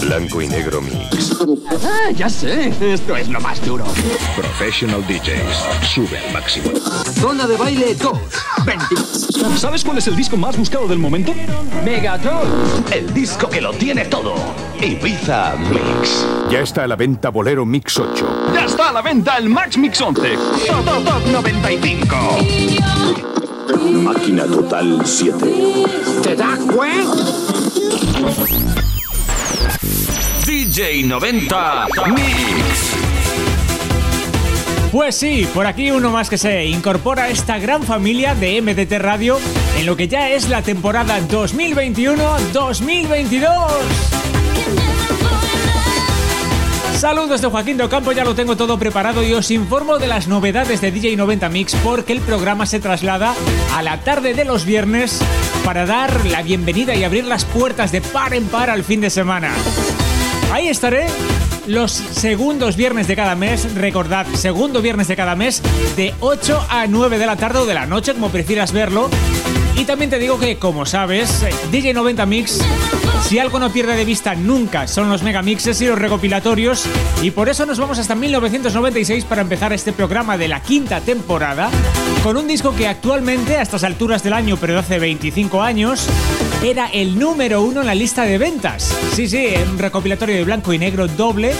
Blanco y negro mix. Ah, ya sé. Esto es lo más duro. Professional DJs. Sube al máximo. Zona de baile 2. 20. ¿Sabes cuál es el disco más buscado del momento? Megatron. El disco que lo tiene todo. Ibiza Mix. Ya está a la venta Bolero Mix 8. Ya está a la venta el Max Mix 11. Todo Top 95. Máquina Total 7. ¿Te das cuenta? DJ 90 Mix. Pues sí, por aquí uno más que se incorpora a esta gran familia de MDT Radio en lo que ya es la temporada 2021-2022. Saludos de Joaquín de Ocampo, ya lo tengo todo preparado y os informo de las novedades de DJ 90 Mix porque el programa se traslada a la tarde de los viernes para dar la bienvenida y abrir las puertas de par en par al fin de semana. Ahí estaré los segundos viernes de cada mes, recordad, segundo viernes de cada mes, de 8 a 9 de la tarde o de la noche, como prefieras verlo. Y también te digo que, como sabes, DJ 90 Mix, si algo no pierde de vista nunca, son los megamixes y los recopilatorios. Y por eso nos vamos hasta 1996 para empezar este programa de la quinta temporada, con un disco que actualmente, a estas alturas del año, pero hace 25 años, era el número uno en la lista de ventas. Sí, sí, un recopilatorio de blanco y negro doble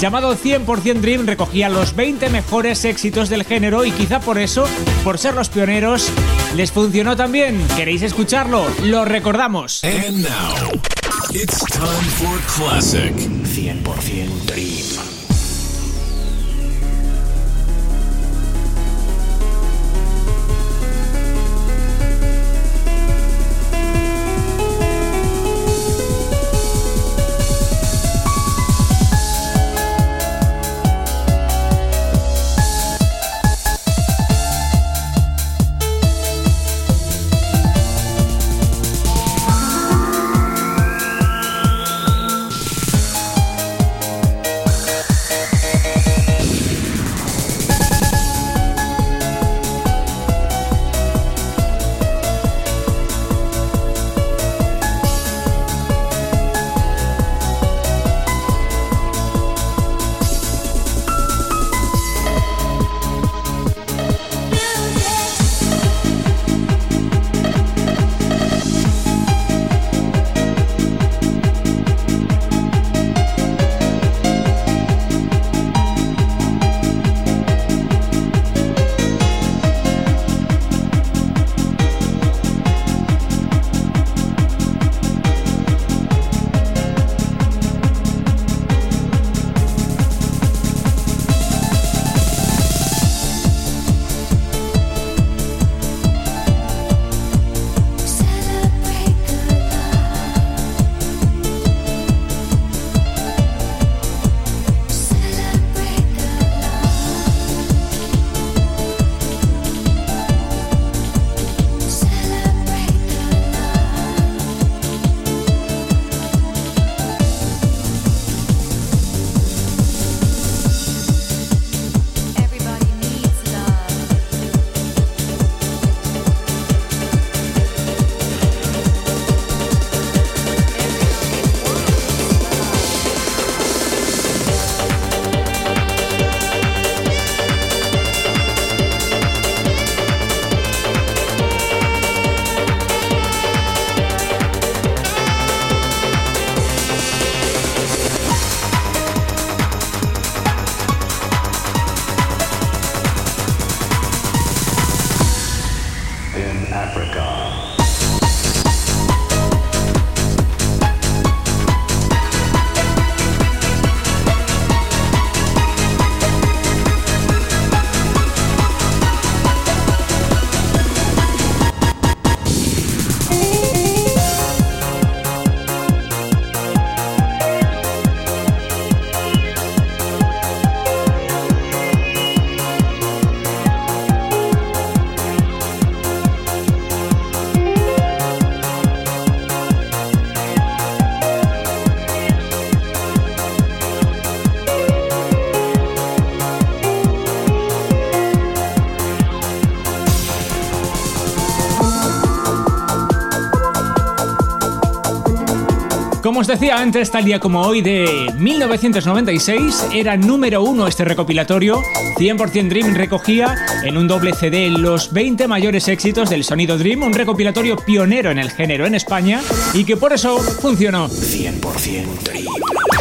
llamado 100% Dream recogía los 20 mejores éxitos del género y quizá por eso, por ser los pioneros, les funcionó también. ¿Queréis escucharlo? Lo recordamos. It's time for classic 100% Dream. Como os decía antes, tal día como hoy de 1996, era número uno este recopilatorio. 100% Dream recogía en un doble CD los 20 mayores éxitos del sonido Dream, un recopilatorio pionero en el género en España y que por eso funcionó. 100% Dream.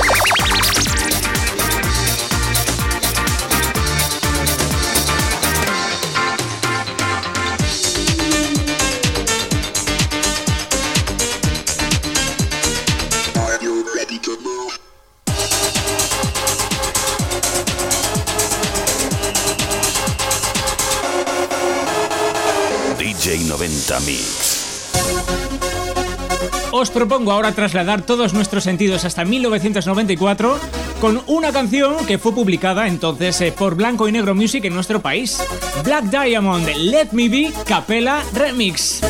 Propongo ahora trasladar todos nuestros sentidos hasta 1994 con una canción que fue publicada entonces eh, por Blanco y Negro Music en nuestro país. Black Diamond, Let Me Be, Capella Remix.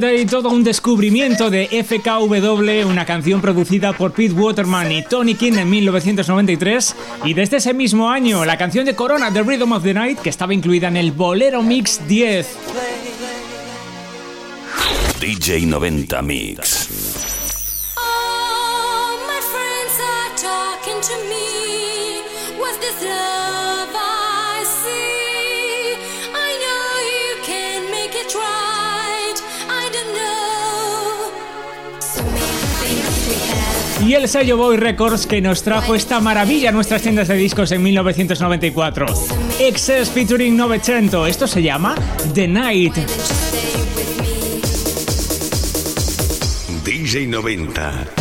The Day, todo un descubrimiento de FKW, una canción producida por Pete Waterman y Tony King en 1993. Y desde ese mismo año, la canción de Corona, The Rhythm of the Night, que estaba incluida en el Bolero Mix 10. DJ 90 Mix. All my friends are y el sello Boy Records que nos trajo esta maravilla a nuestras tiendas de discos en 1994. Excess featuring Novecento. Esto se llama The Night. DJ 90.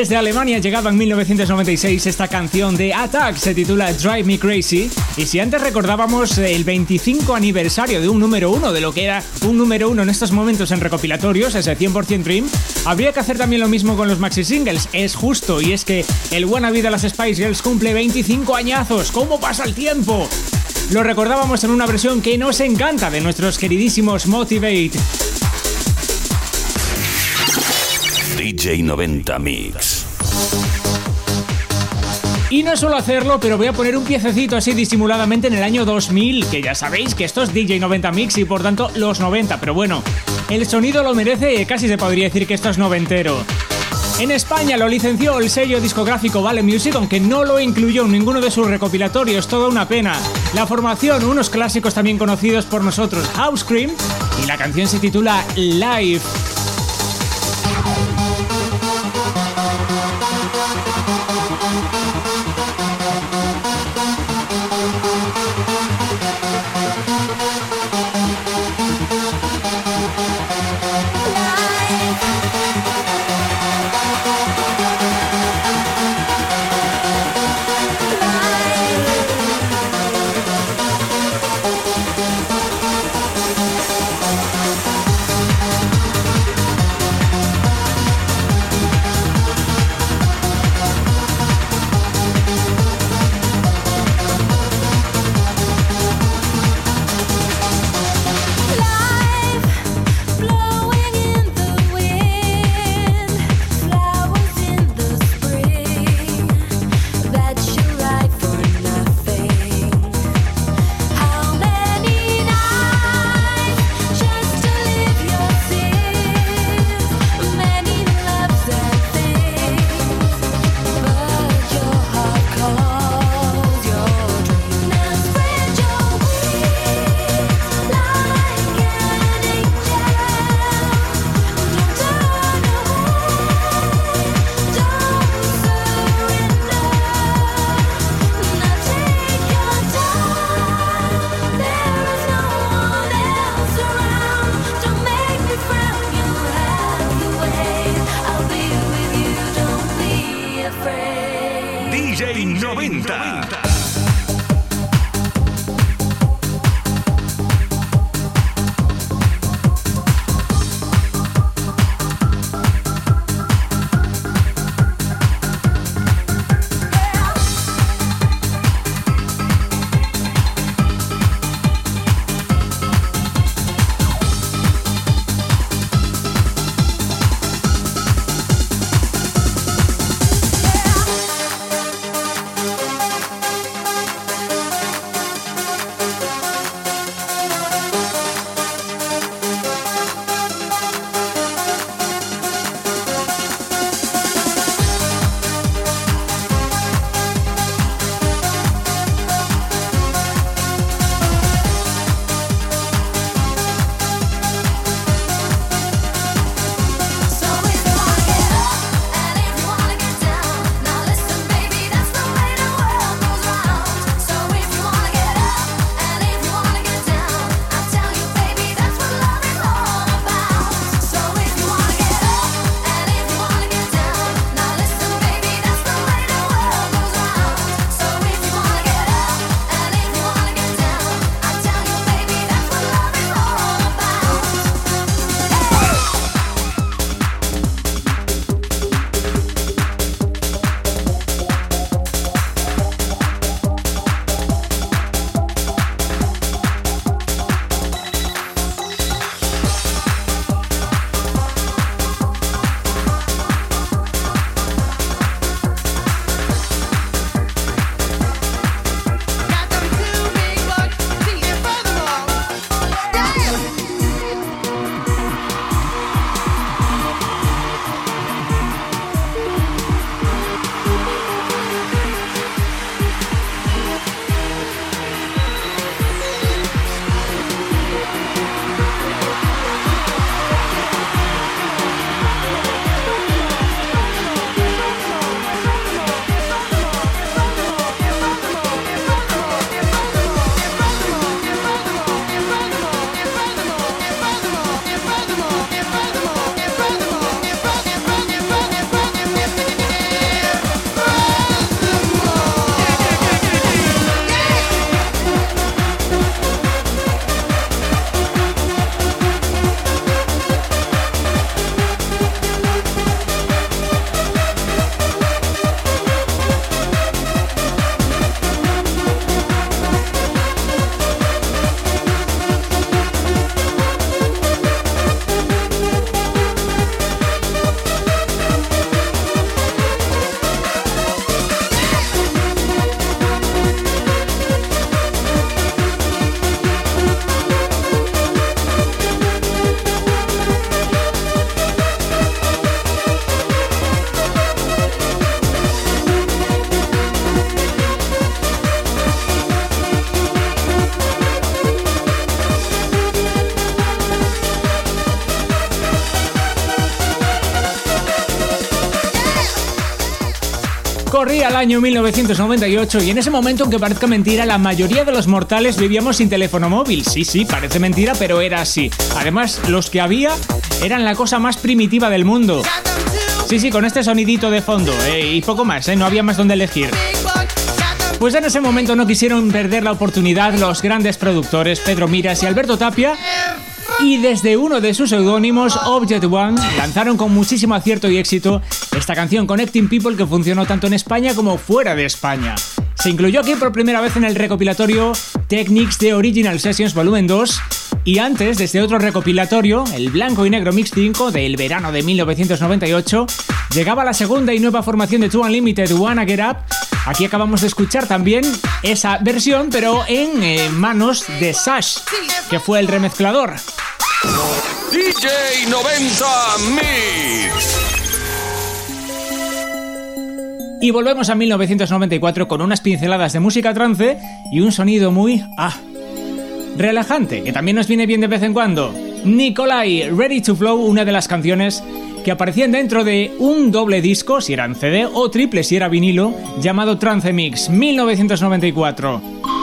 Desde Alemania llegaba en 1996 esta canción de Attack, se titula Drive Me Crazy. Y si antes recordábamos el 25 aniversario de un número uno, de lo que era un número uno en estos momentos en recopilatorios, ese 100% Dream, habría que hacer también lo mismo con los maxi singles. Es justo, y es que el Buena Vida las Spice Girls cumple 25 añazos. ¿Cómo pasa el tiempo? Lo recordábamos en una versión que nos encanta de nuestros queridísimos Motivate. DJ 90 Mix. Y no suelo hacerlo, pero voy a poner un piececito así disimuladamente en el año 2000, que ya sabéis que esto es DJ 90 Mix y por tanto los 90, pero bueno, el sonido lo merece y casi se podría decir que esto es noventero. En España lo licenció el sello discográfico Vale Music, aunque no lo incluyó en ninguno de sus recopilatorios, toda una pena. La formación, unos clásicos también conocidos por nosotros, House Cream, y la canción se titula Live. 90. 90. El año 1998 y en ese momento, aunque parezca mentira, la mayoría de los mortales vivíamos sin teléfono móvil. Sí, sí, parece mentira, pero era así. Además, los que había eran la cosa más primitiva del mundo. Sí, sí, con este sonidito de fondo eh, y poco más, eh, no había más donde elegir. Pues en ese momento no quisieron perder la oportunidad los grandes productores Pedro Miras y Alberto Tapia y desde uno de sus seudónimos, Object One, lanzaron con muchísimo acierto y éxito esta canción Connecting People que funcionó tanto en España como fuera de España. Se incluyó aquí por primera vez en el recopilatorio Techniques de Original Sessions Volumen 2 y antes, desde otro recopilatorio, el Blanco y Negro Mix 5 del verano de 1998, llegaba la segunda y nueva formación de Two Unlimited Wanna Get Up. Aquí acabamos de escuchar también esa versión, pero en eh, manos de Sash, que fue el remezclador. DJ 90 Mix. Y volvemos a 1994 con unas pinceladas de música trance y un sonido muy... ah, relajante, que también nos viene bien de vez en cuando. Nikolai, Ready to Flow, una de las canciones que aparecían dentro de un doble disco, si era en CD, o triple si era vinilo, llamado Trance Mix 1994.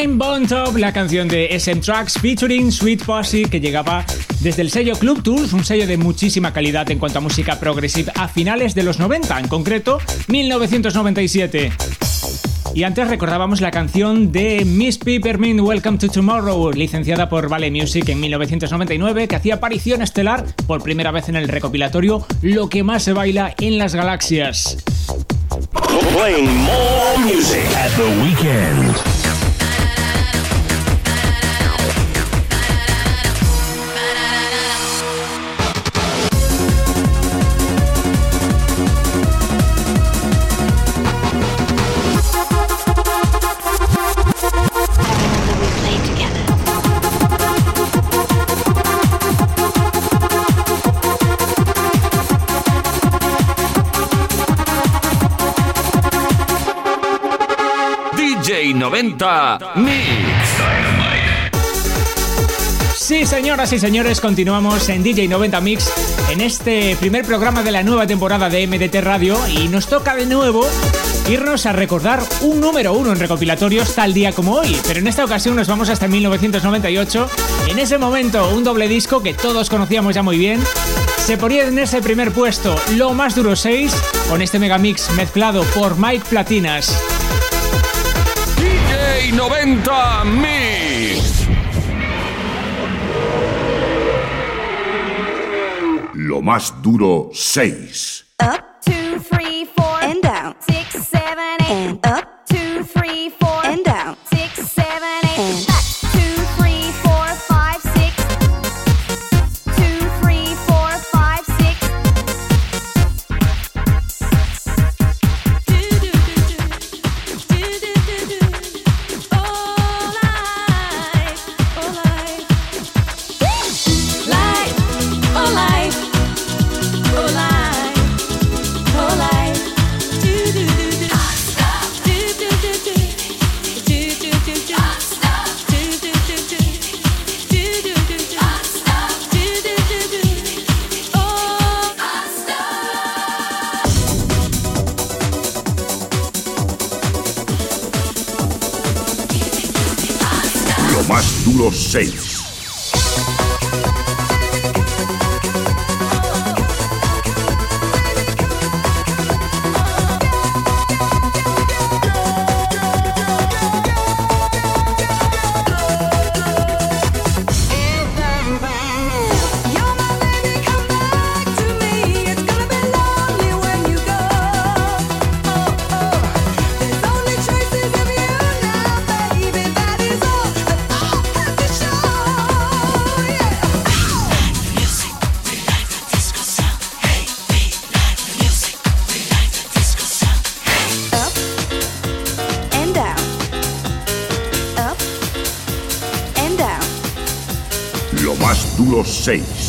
Climb on Top, la canción de SM Tracks featuring Sweet Posse que llegaba desde el sello Club Tools, un sello de muchísima calidad en cuanto a música progressive a finales de los 90, en concreto 1997. Y antes recordábamos la canción de Miss Peppermint Welcome to Tomorrow, licenciada por Vale Music en 1999, que hacía aparición estelar por primera vez en el recopilatorio Lo que más se baila en las galaxias. Playing more music At the weekend. 90 Mix. Sí, señoras y señores, continuamos en DJ 90 Mix en este primer programa de la nueva temporada de MDT Radio y nos toca de nuevo irnos a recordar un número uno en recopilatorios tal día como hoy, pero en esta ocasión nos vamos hasta 1998. En ese momento, un doble disco que todos conocíamos ya muy bien se ponía en ese primer puesto, Lo Más Duro 6, con este megamix mezclado por Mike Platinas. DJ 90 Mix. Lo más duro 6. Up, two, three, más más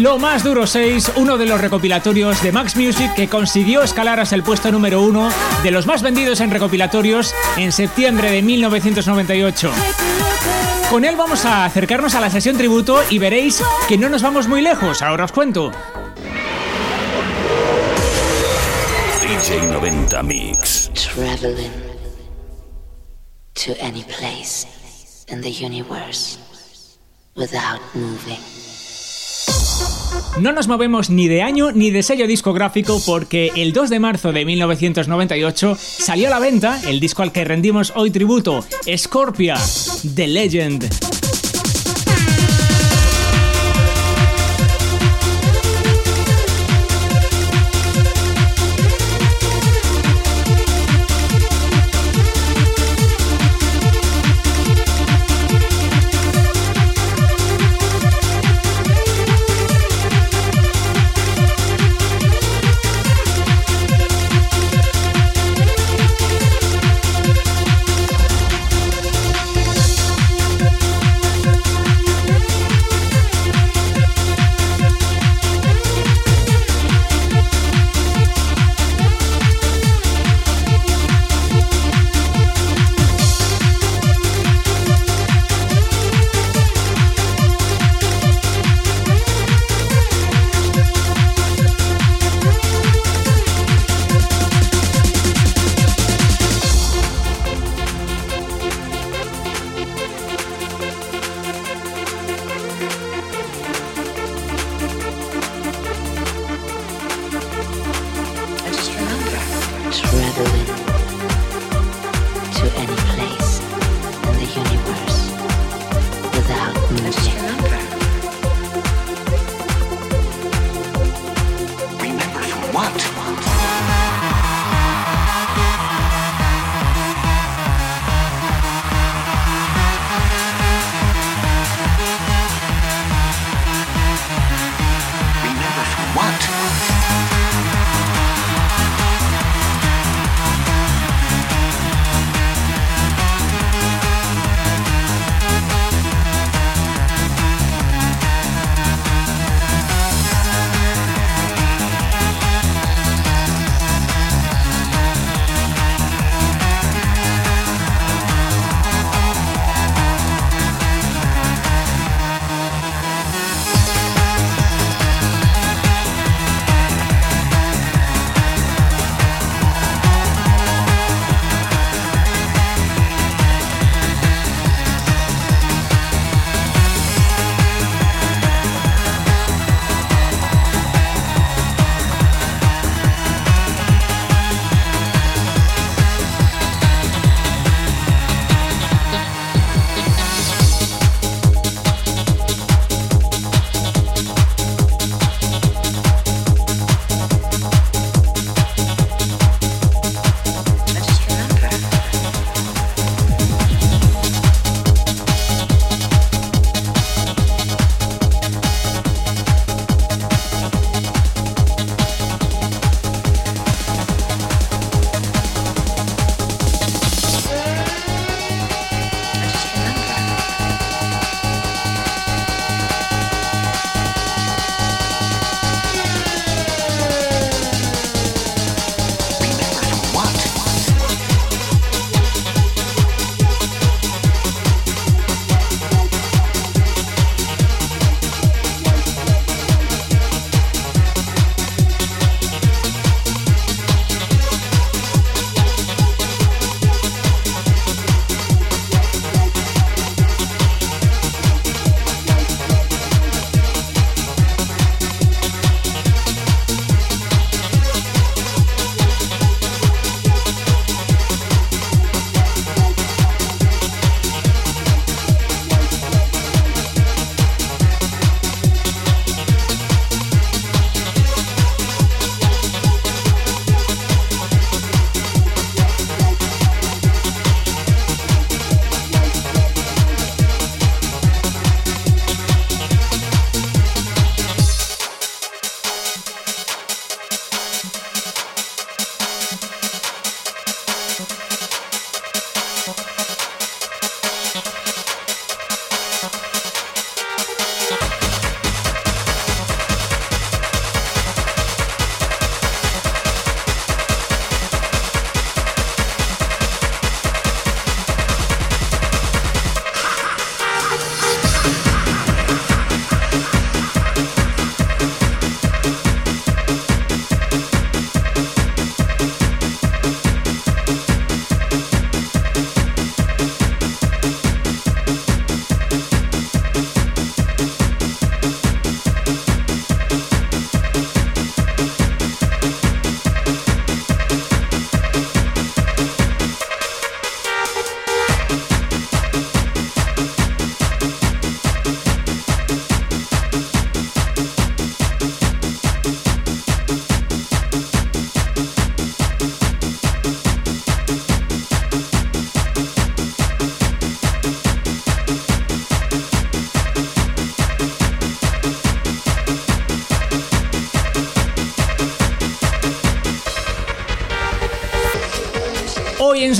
Lo más duro 6, uno de los recopilatorios de Max Music que consiguió escalar hasta el puesto número uno de los más vendidos en recopilatorios en septiembre de 1998. Con él vamos a acercarnos a la sesión tributo y veréis que no nos vamos muy lejos, ahora os cuento. DJ 90 Mix. traveling to any place in the universe without moving. No nos movemos ni de año ni de sello discográfico porque el 2 de marzo de 1998 salió a la venta el disco al que rendimos hoy tributo, Scorpia, The Legend.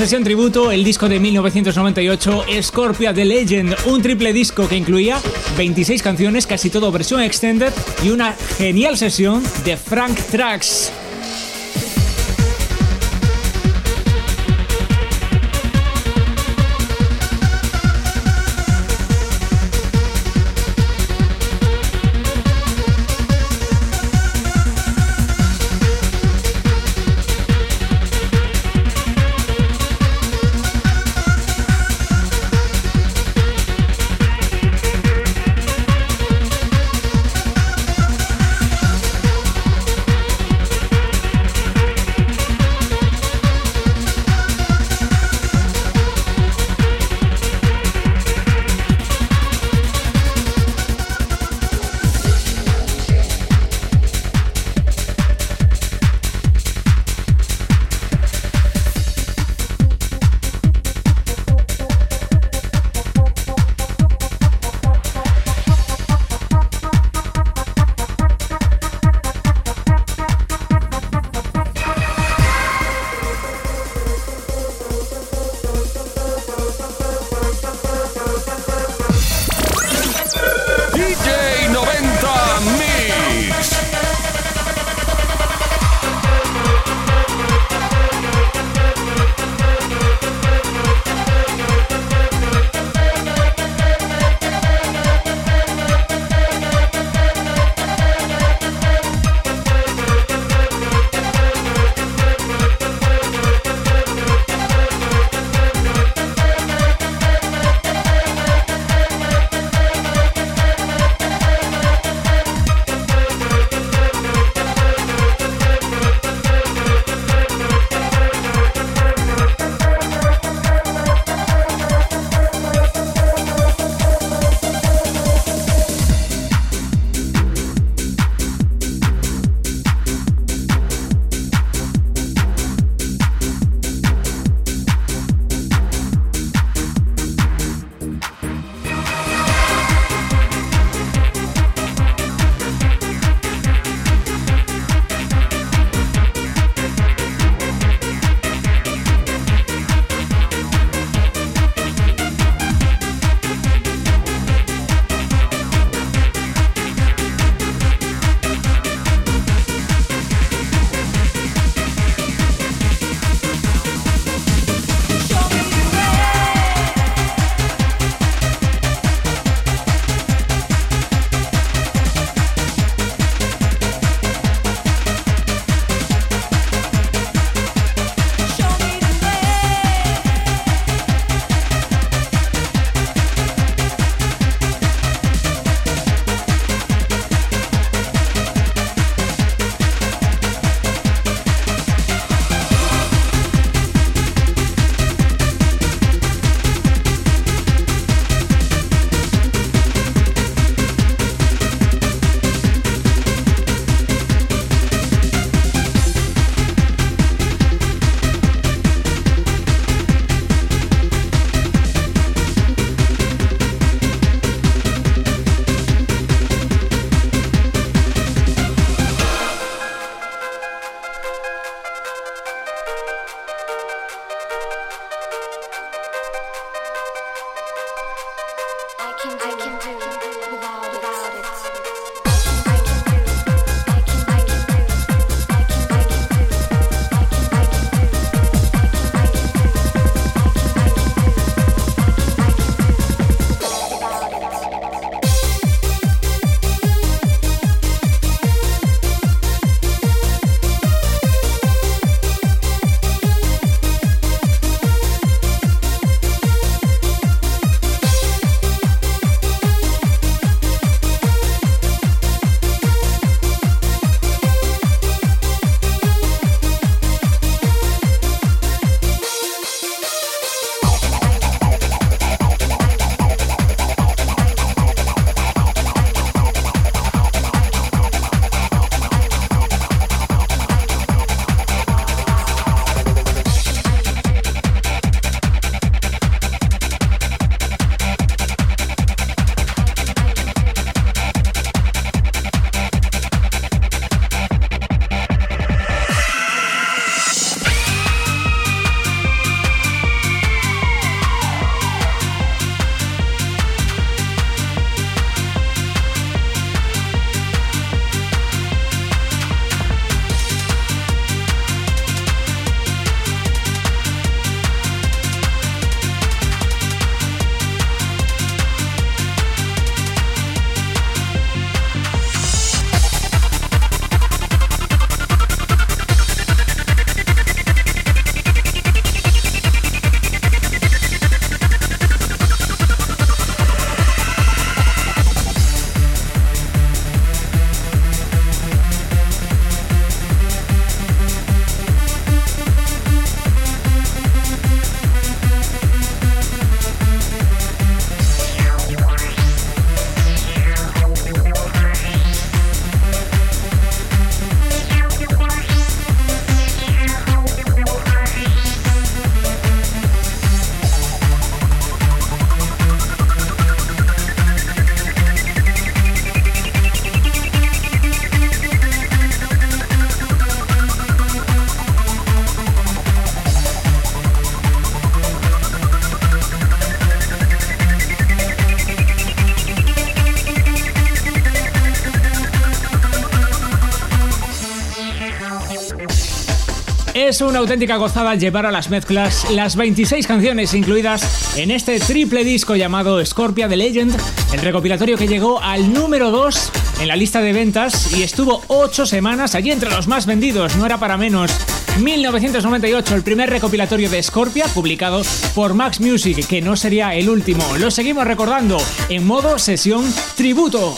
Sesión tributo, el disco de 1998, Scorpia The Legend, un triple disco que incluía 26 canciones, casi todo versión extended y una genial sesión de Frank Tracks. Una auténtica gozada llevar a las mezclas las 26 canciones incluidas en este triple disco llamado Scorpia The Legend, el recopilatorio que llegó al número 2 en la lista de ventas y estuvo 8 semanas allí entre los más vendidos, no era para menos. 1998, el primer recopilatorio de Scorpia, publicado por Max Music, que no sería el último. Lo seguimos recordando en modo sesión tributo.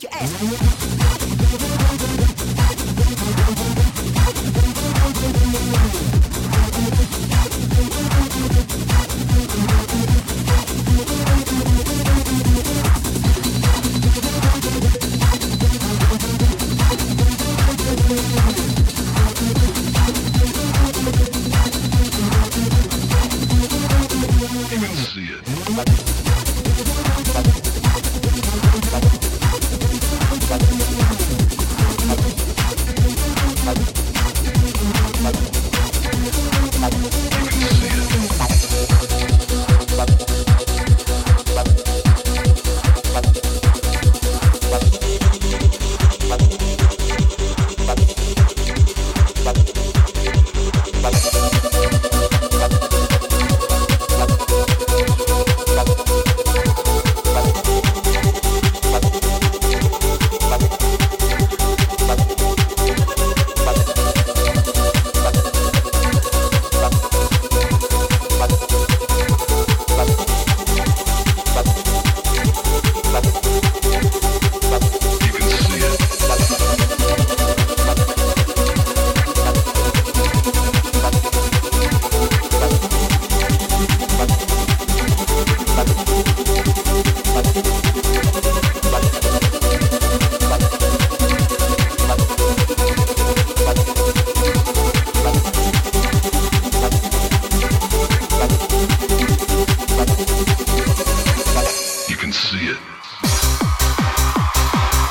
Shake your ass.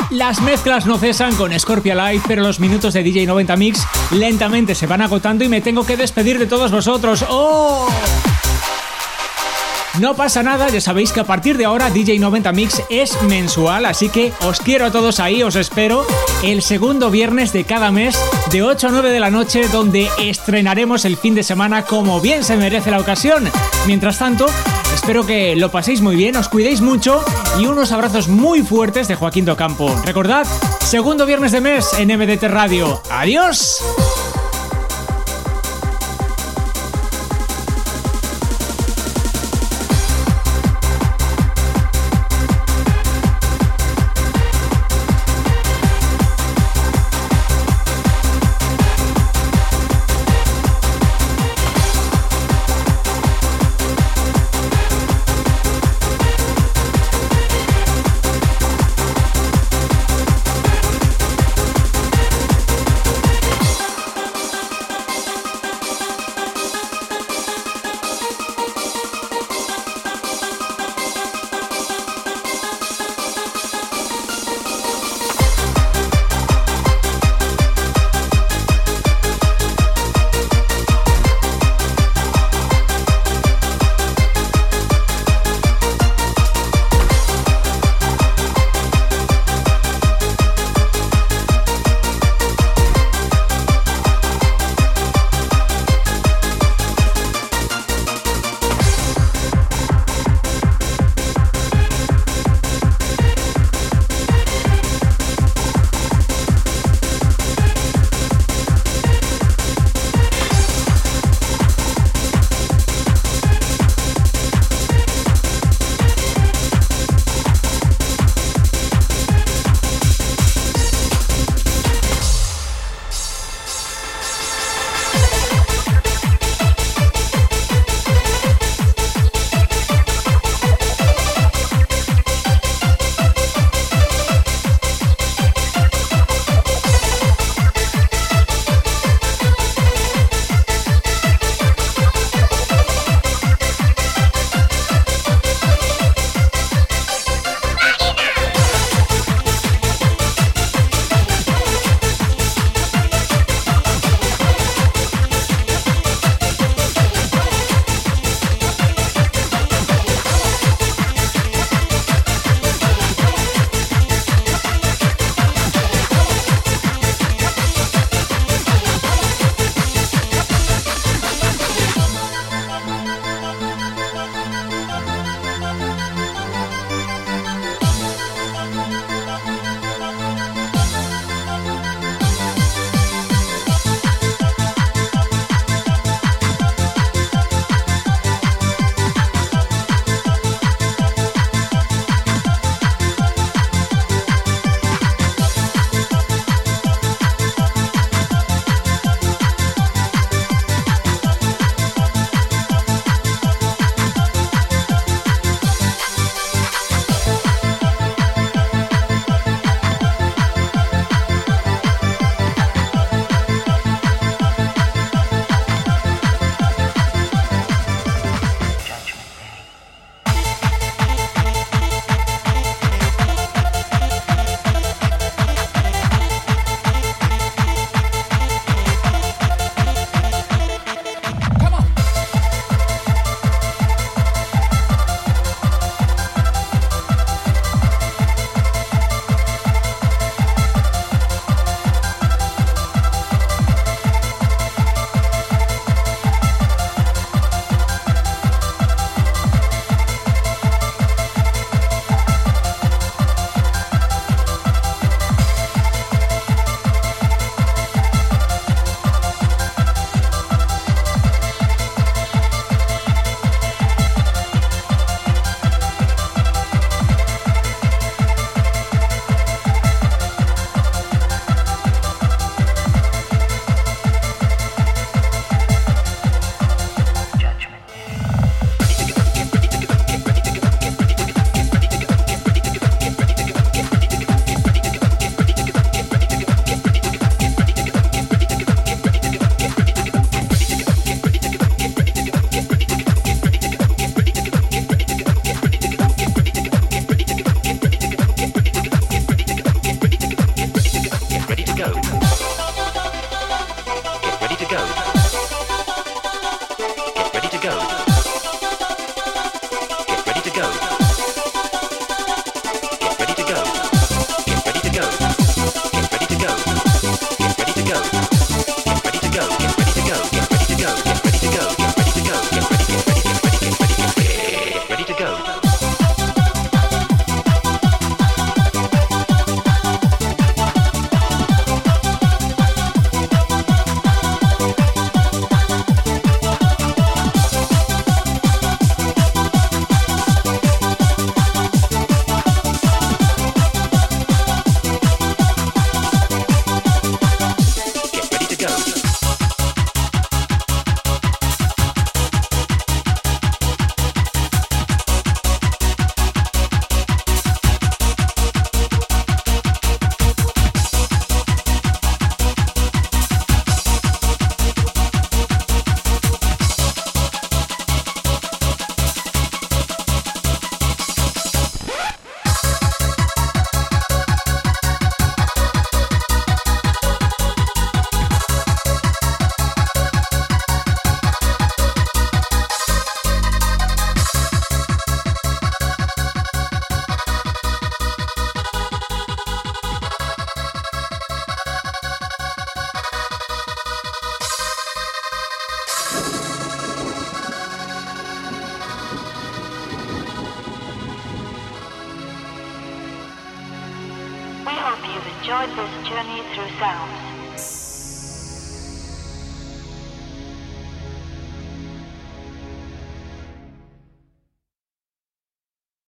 Las mezclas no cesan con Scorpia Live, pero los minutos de DJ 90 Mix lentamente se van agotando y me tengo que despedir de todos vosotros. ¡Oh! No pasa nada, ya sabéis que a partir de ahora DJ 90 Mix es mensual, así que os quiero a todos ahí, os espero el segundo viernes de cada mes de 8 a 9 de la noche donde estrenaremos el fin de semana como bien se merece la ocasión. Mientras tanto, espero que lo paséis muy bien, os cuidéis mucho y unos abrazos muy fuertes de Joaquín Docampo. Recordad, segundo viernes de mes en MDT Radio. ¡Adiós!